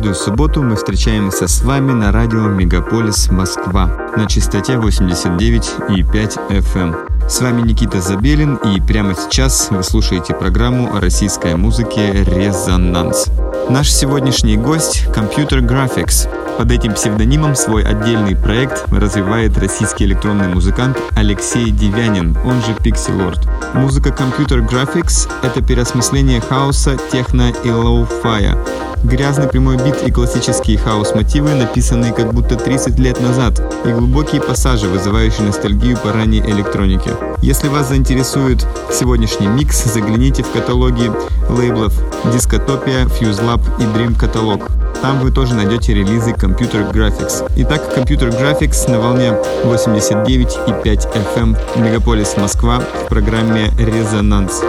Каждую субботу мы встречаемся с вами на радио Мегаполис Москва на частоте 89,5 FM. С вами Никита Забелин и прямо сейчас вы слушаете программу о российской музыке «Резонанс». Наш сегодняшний гость — Computer Graphics. Под этим псевдонимом свой отдельный проект развивает российский электронный музыкант Алексей Девянин, он же Pixelord. Музыка Computer Graphics — это переосмысление хаоса, техно и лоу-фая. Грязный прямой бит и классические хаос-мотивы, написанные как будто 30 лет назад, и глубокие пассажи, вызывающие ностальгию по ранней электронике. Если вас заинтересует сегодняшний микс, загляните в каталоги лейблов Discotopia, Fuse Lab и Dream Catalog. Там вы тоже найдете релизы Computer Graphics. Итак, Computer Graphics на волне 89,5 FM Мегаполис Москва в программе «Резонанс».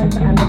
Thank you.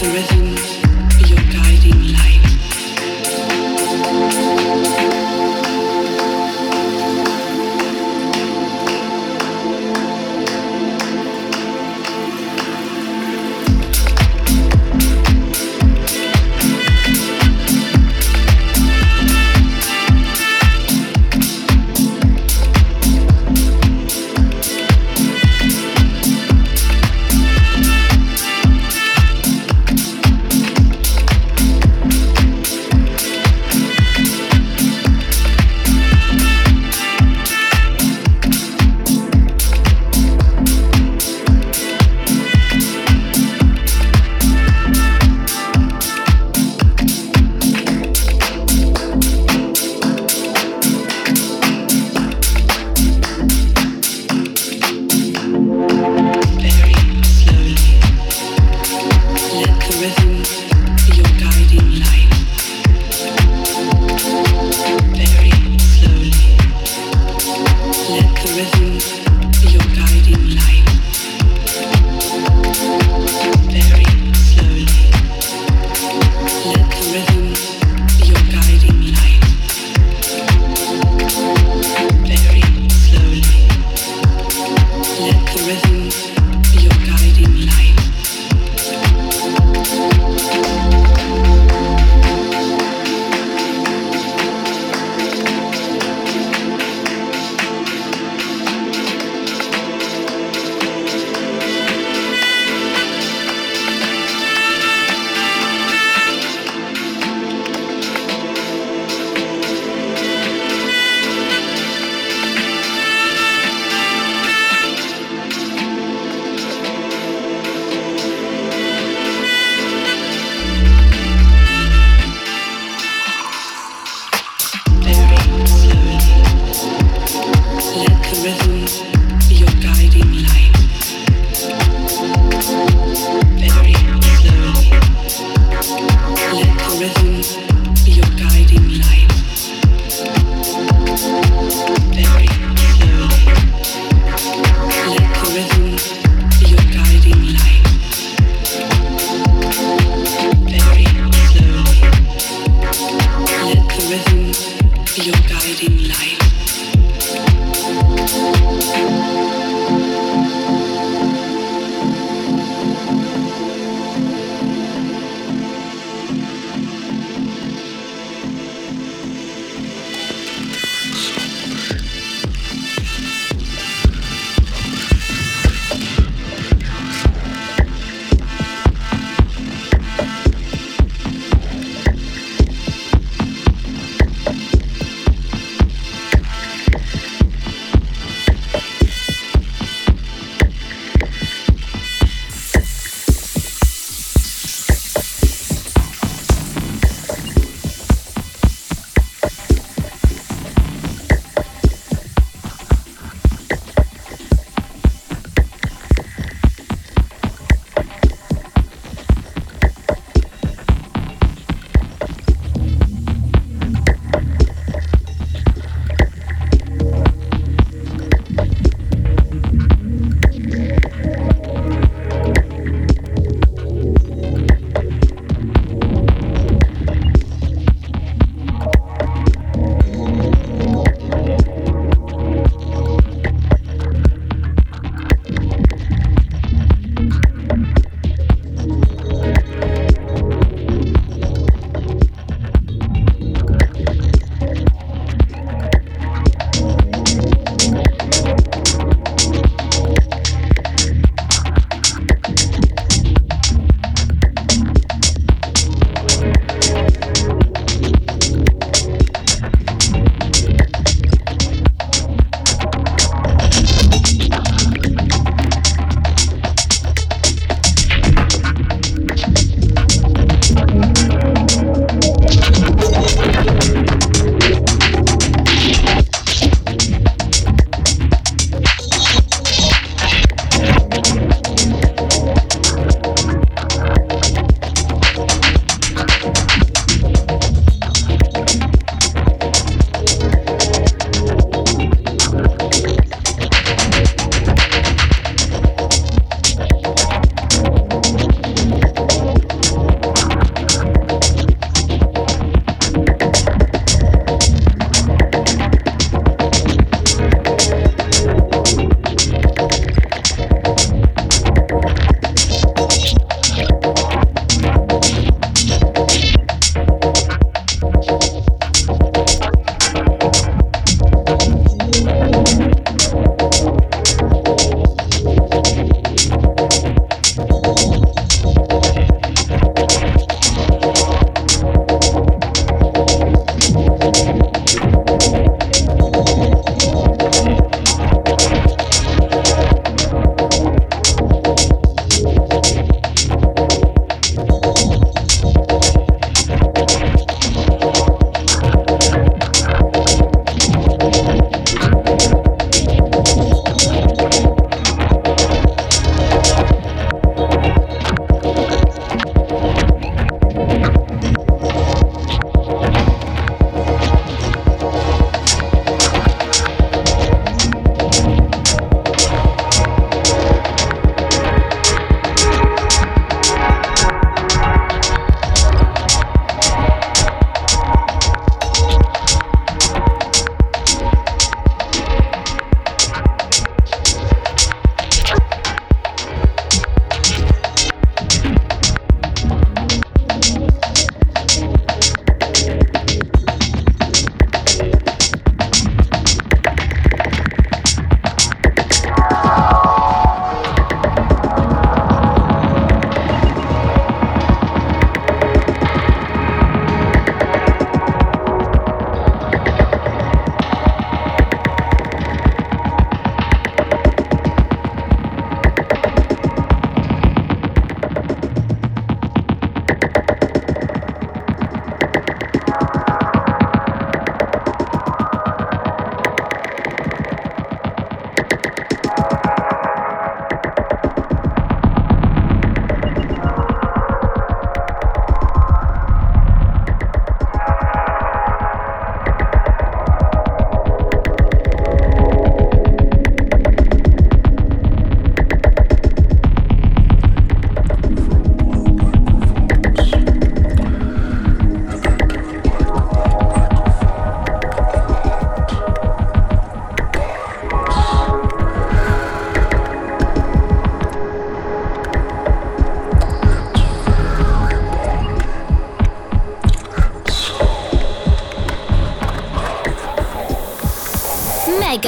the rhythm.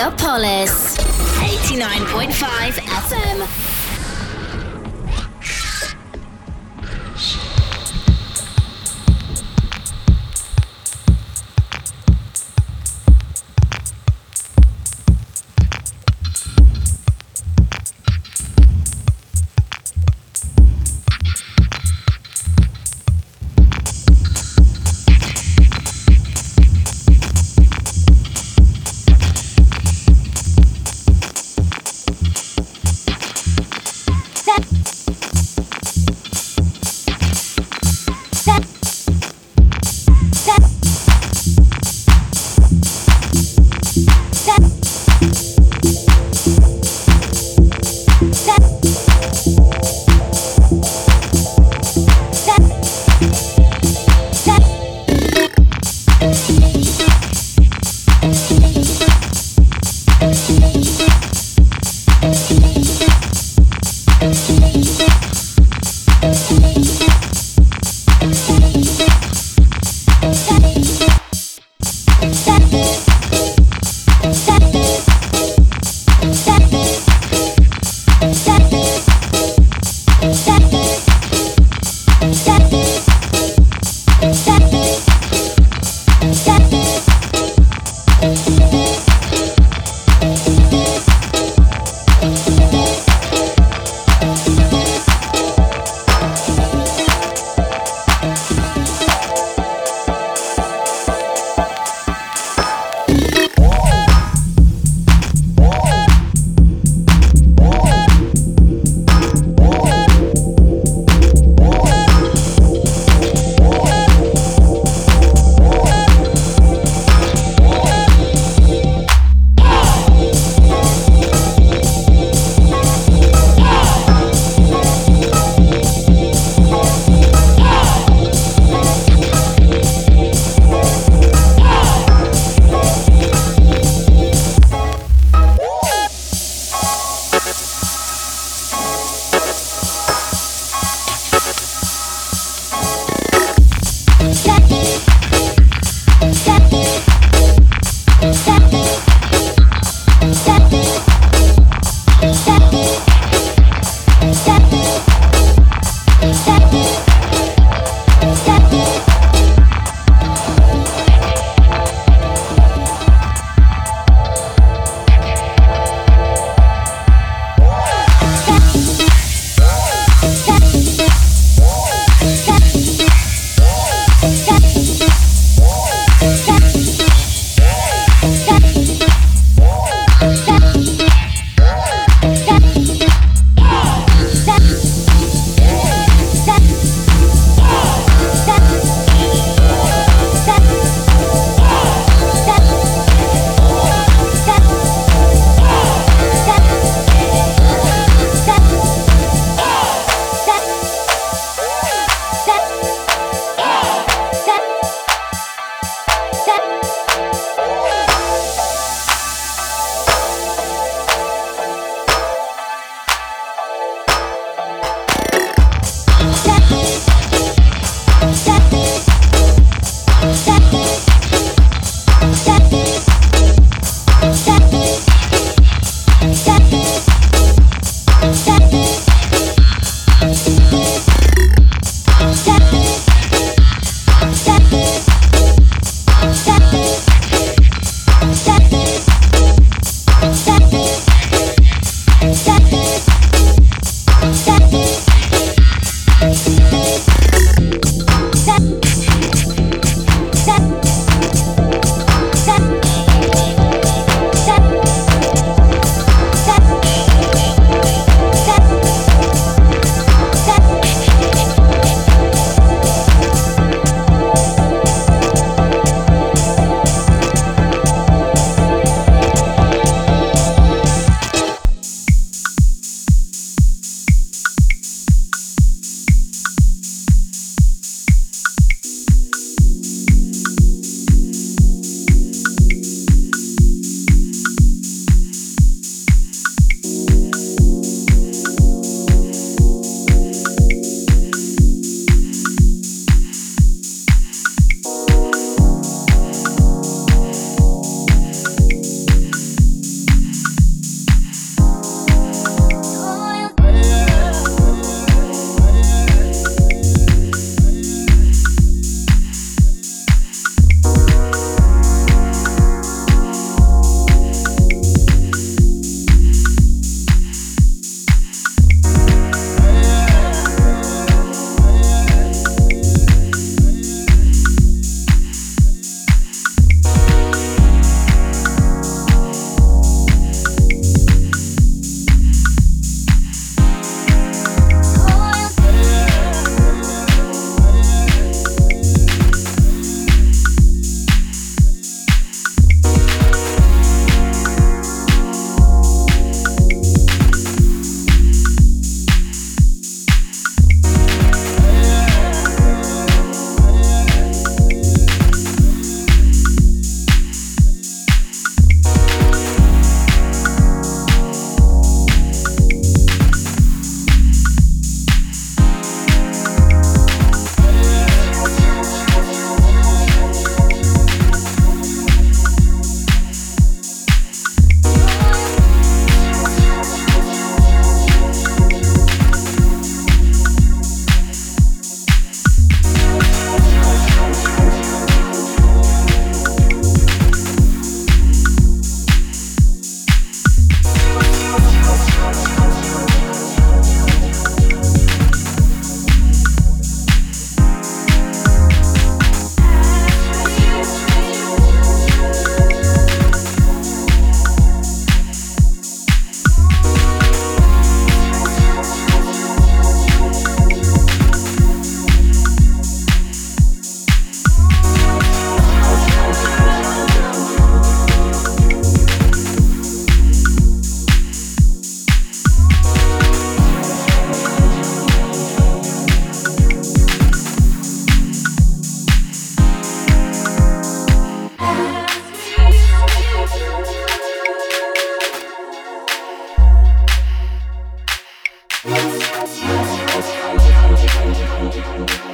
Megapolis 89.5 Let's go.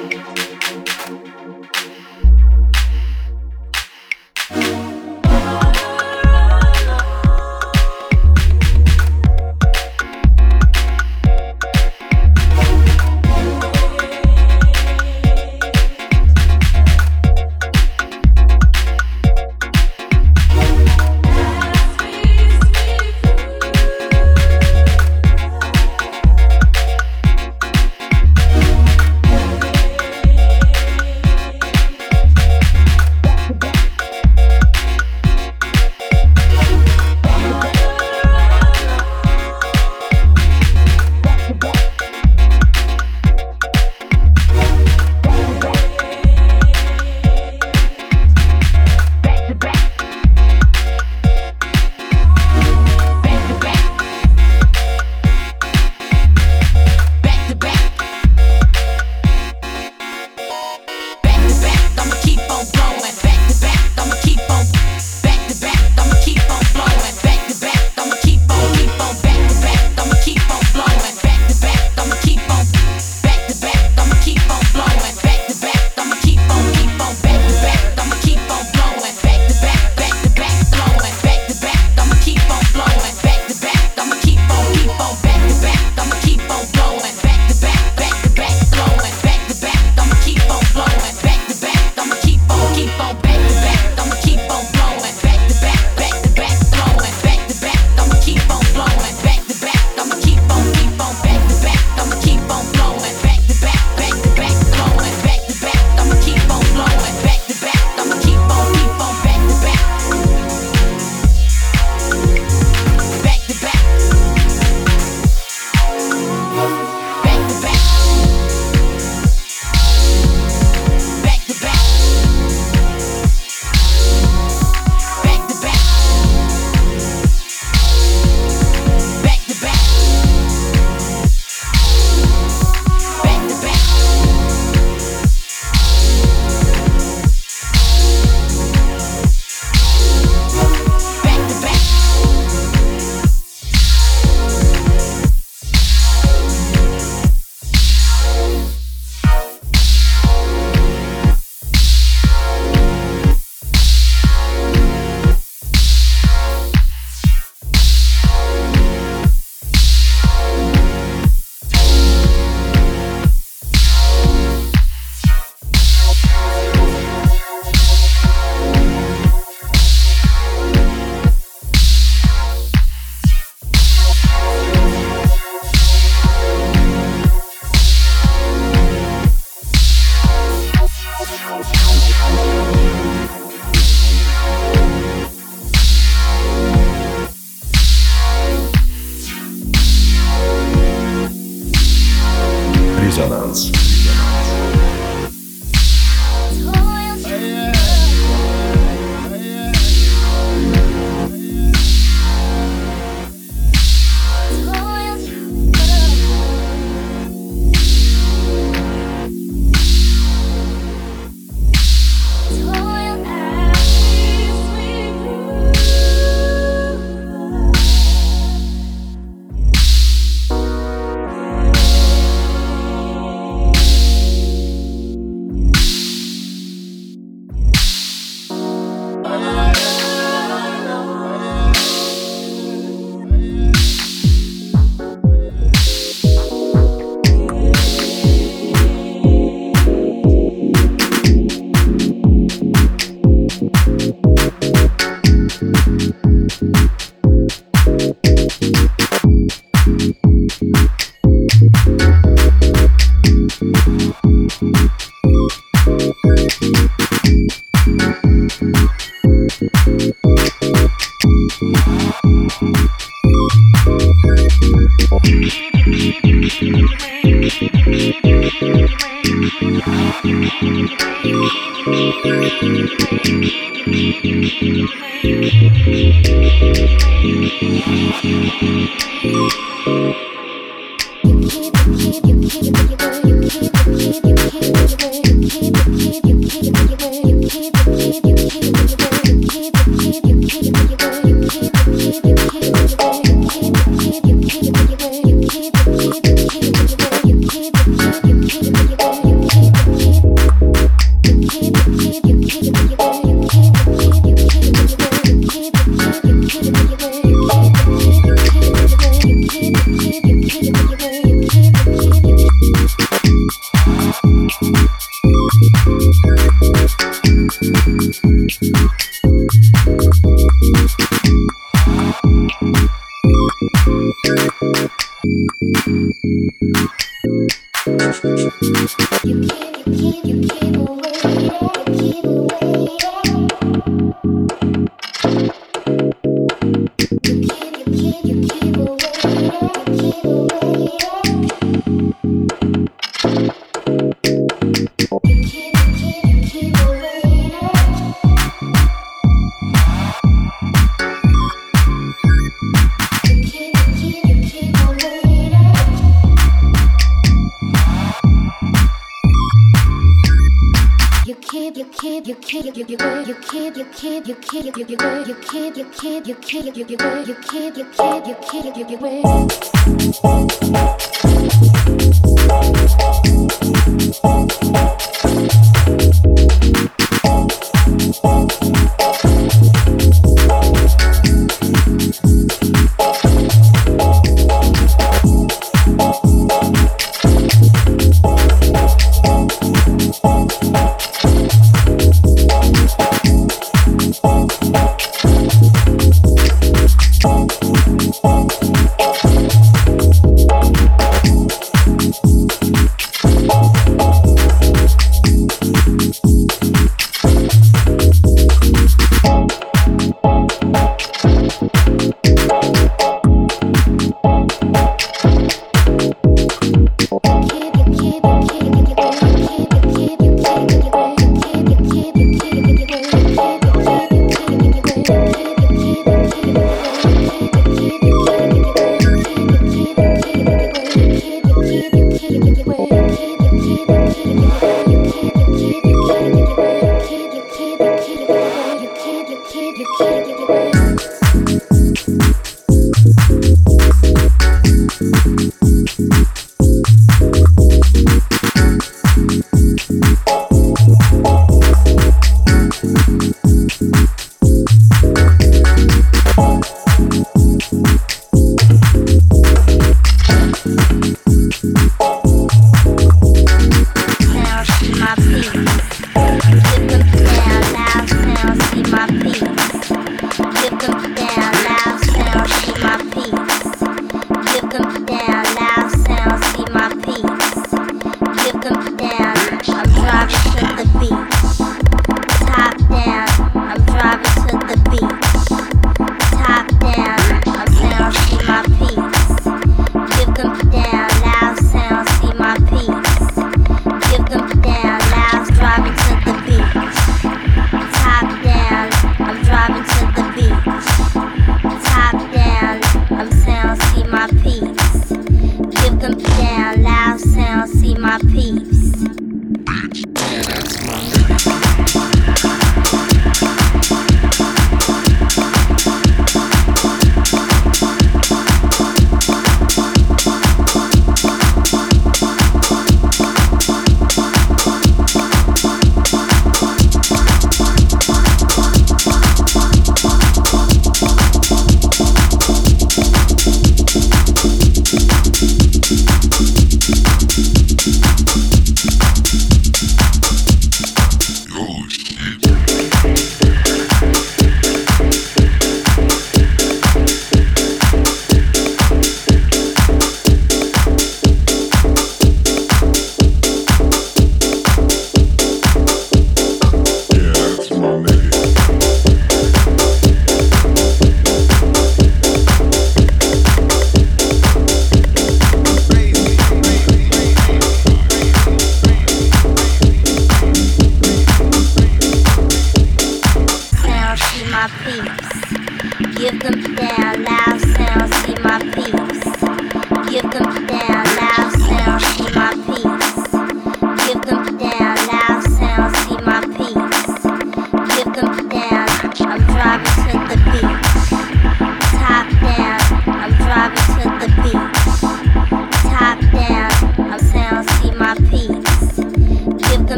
can't, you can't, you can't, you can't, you can't, you can't, you can't, you can't.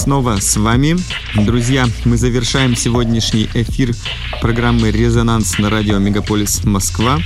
Снова с вами. Друзья, мы завершаем сегодняшний эфир программы «Резонанс» на радио «Мегаполис Москва»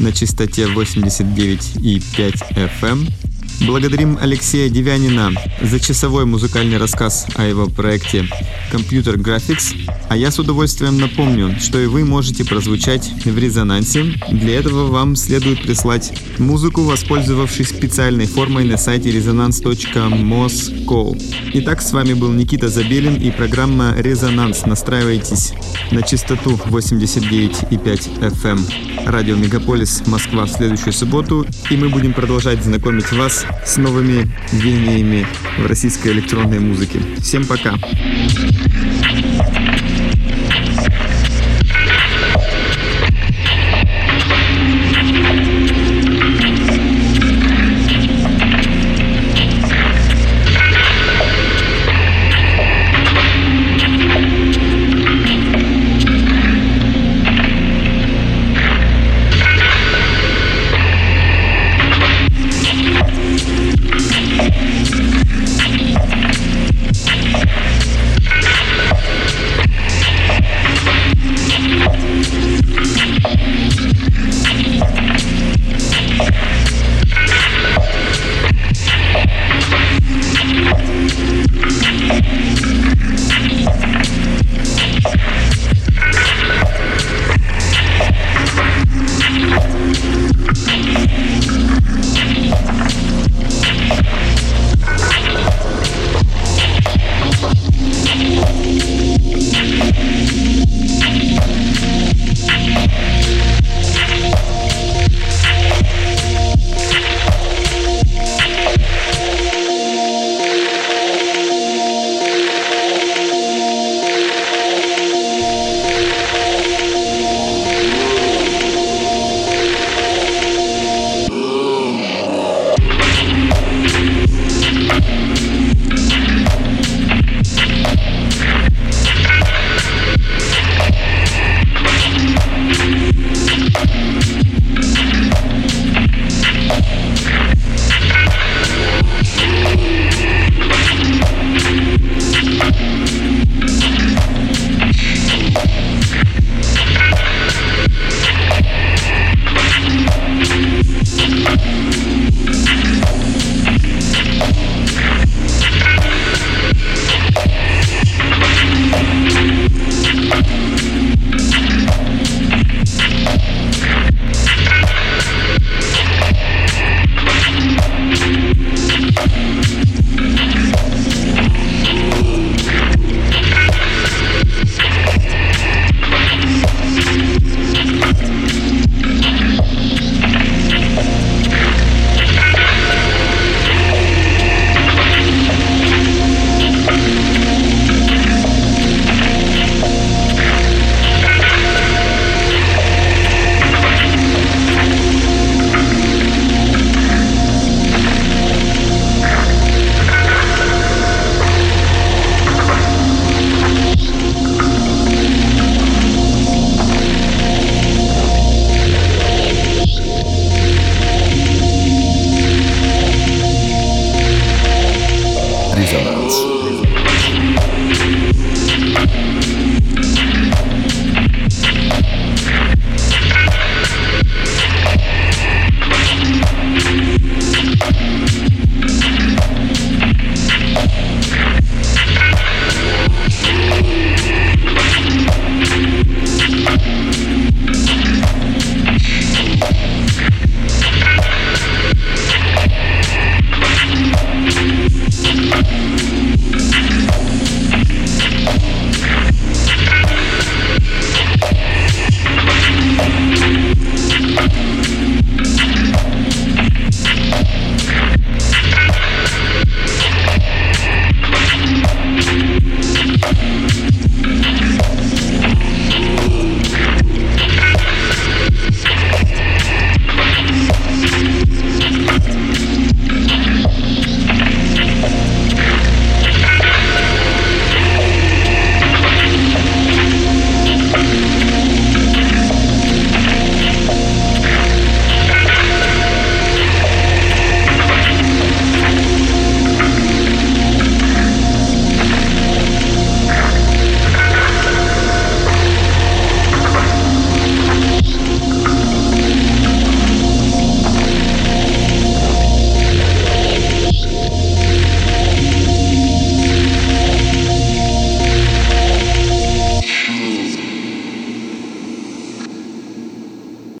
на частоте 89,5 FM. Благодарим Алексея Девянина за часовой музыкальный рассказ о его проекте Computer Graphics. А я с удовольствием напомню, что и вы можете прозвучать в резонансе. Для этого вам следует прислать музыку, воспользовавшись специальной формой на сайте resonance.moscow. Итак, с вами был Никита Забелин и программа «Резонанс». Настраивайтесь на частоту 89,5 FM радио Мегаполис Москва в следующую субботу, и мы будем продолжать знакомить вас с новыми веяниями в российской электронной музыке. Всем пока!